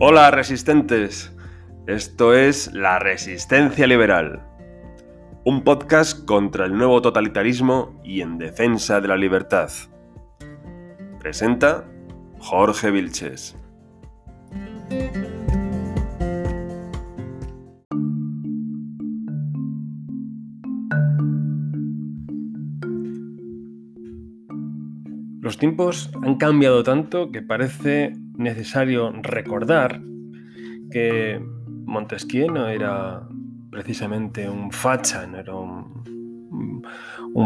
Hola resistentes, esto es La Resistencia Liberal, un podcast contra el nuevo totalitarismo y en defensa de la libertad. Presenta Jorge Vilches. Los tiempos han cambiado tanto que parece necesario recordar que Montesquieu no era precisamente un facha, no era un,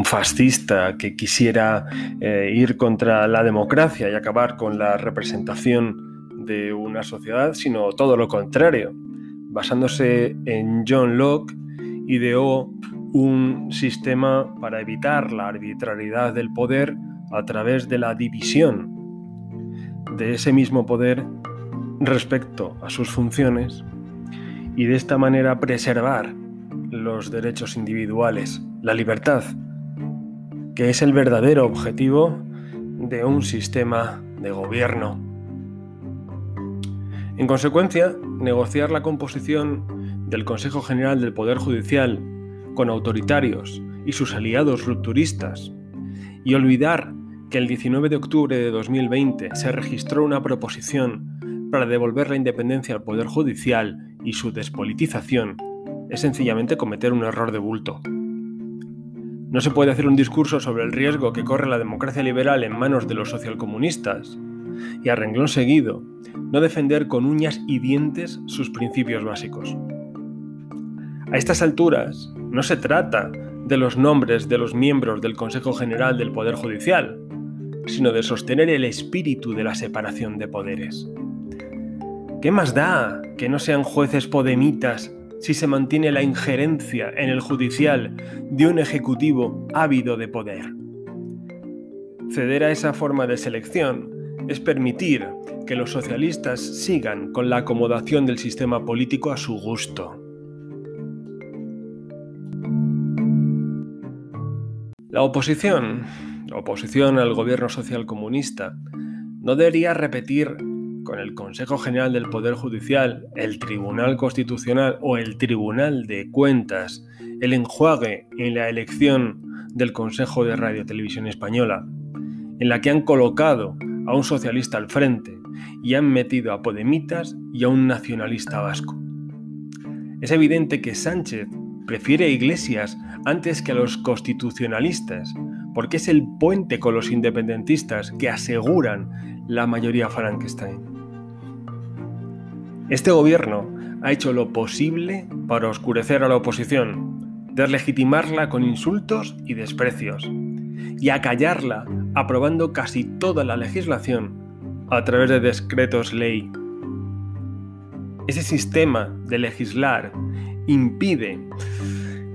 fascista que quisiera eh, ir contra la democracia y acabar con la representación de una sociedad, sino todo lo contrario. Basándose en John Locke, ideó un sistema para evitar la arbitrariedad del poder a través de la división de ese mismo poder respecto a sus funciones y de esta manera preservar los derechos individuales, la libertad, que es el verdadero objetivo de un sistema de gobierno. En consecuencia, negociar la composición del Consejo General del Poder Judicial con autoritarios y sus aliados rupturistas y olvidar que el 19 de octubre de 2020 se registró una proposición para devolver la independencia al Poder Judicial y su despolitización es sencillamente cometer un error de bulto. No se puede hacer un discurso sobre el riesgo que corre la democracia liberal en manos de los socialcomunistas y a renglón seguido no defender con uñas y dientes sus principios básicos. A estas alturas no se trata de los nombres de los miembros del Consejo General del Poder Judicial, sino de sostener el espíritu de la separación de poderes. ¿Qué más da que no sean jueces podemitas si se mantiene la injerencia en el judicial de un ejecutivo ávido de poder? Ceder a esa forma de selección es permitir que los socialistas sigan con la acomodación del sistema político a su gusto. La oposición oposición al gobierno social comunista, no debería repetir con el Consejo General del Poder Judicial, el Tribunal Constitucional o el Tribunal de Cuentas el enjuague en la elección del Consejo de Radio Televisión Española, en la que han colocado a un socialista al frente y han metido a Podemitas y a un nacionalista vasco. Es evidente que Sánchez prefiere a Iglesias antes que a los constitucionalistas, porque es el puente con los independentistas que aseguran la mayoría Frankenstein. Este gobierno ha hecho lo posible para oscurecer a la oposición, deslegitimarla con insultos y desprecios, y acallarla aprobando casi toda la legislación a través de decretos ley. Ese sistema de legislar impide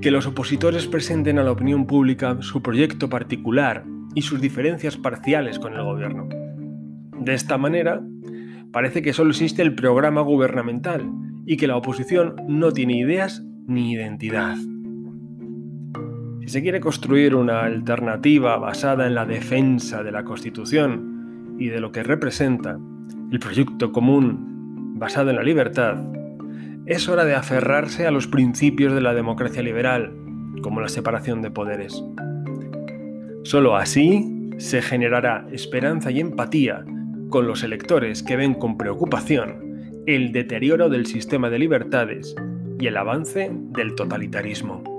que los opositores presenten a la opinión pública su proyecto particular y sus diferencias parciales con el gobierno. De esta manera, parece que solo existe el programa gubernamental y que la oposición no tiene ideas ni identidad. Si se quiere construir una alternativa basada en la defensa de la Constitución y de lo que representa el proyecto común basado en la libertad, es hora de aferrarse a los principios de la democracia liberal, como la separación de poderes. Solo así se generará esperanza y empatía con los electores que ven con preocupación el deterioro del sistema de libertades y el avance del totalitarismo.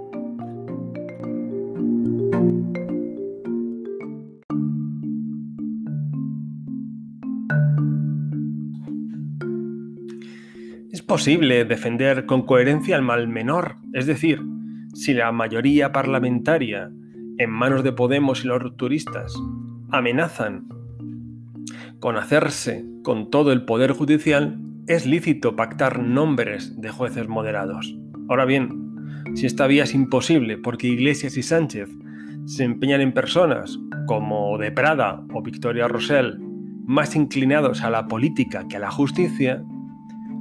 Posible defender con coherencia el mal menor, es decir, si la mayoría parlamentaria en manos de Podemos y los rupturistas amenazan con hacerse con todo el poder judicial, es lícito pactar nombres de jueces moderados. Ahora bien, si esta vía es imposible porque Iglesias y Sánchez se empeñan en personas como De Prada o Victoria Rosell más inclinados a la política que a la justicia,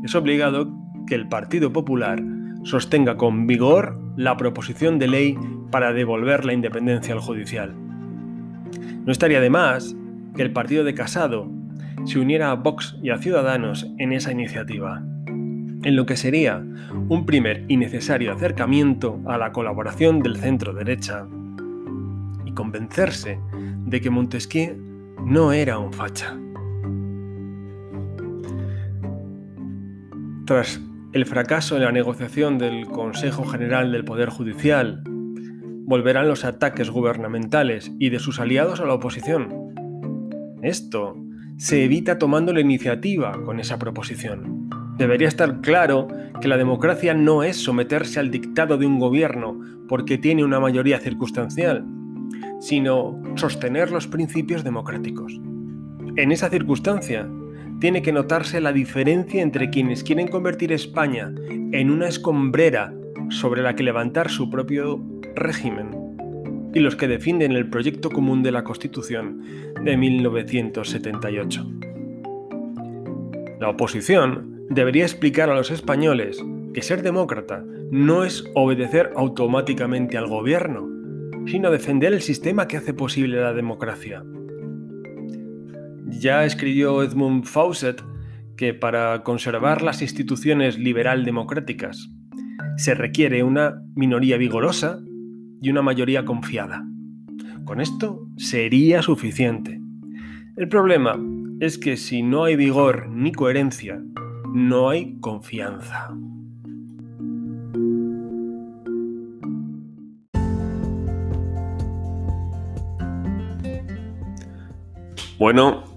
es obligado que el Partido Popular sostenga con vigor la proposición de ley para devolver la independencia al judicial. No estaría de más que el partido de Casado se uniera a Vox y a Ciudadanos en esa iniciativa, en lo que sería un primer y necesario acercamiento a la colaboración del centro derecha y convencerse de que Montesquieu no era un facha. Tras el fracaso en la negociación del Consejo General del Poder Judicial, volverán los ataques gubernamentales y de sus aliados a la oposición. Esto se evita tomando la iniciativa con esa proposición. Debería estar claro que la democracia no es someterse al dictado de un gobierno porque tiene una mayoría circunstancial, sino sostener los principios democráticos. En esa circunstancia, tiene que notarse la diferencia entre quienes quieren convertir España en una escombrera sobre la que levantar su propio régimen y los que defienden el proyecto común de la Constitución de 1978. La oposición debería explicar a los españoles que ser demócrata no es obedecer automáticamente al gobierno, sino defender el sistema que hace posible la democracia. Ya escribió Edmund Fawcett que para conservar las instituciones liberal-democráticas se requiere una minoría vigorosa y una mayoría confiada. Con esto sería suficiente. El problema es que si no hay vigor ni coherencia, no hay confianza. Bueno,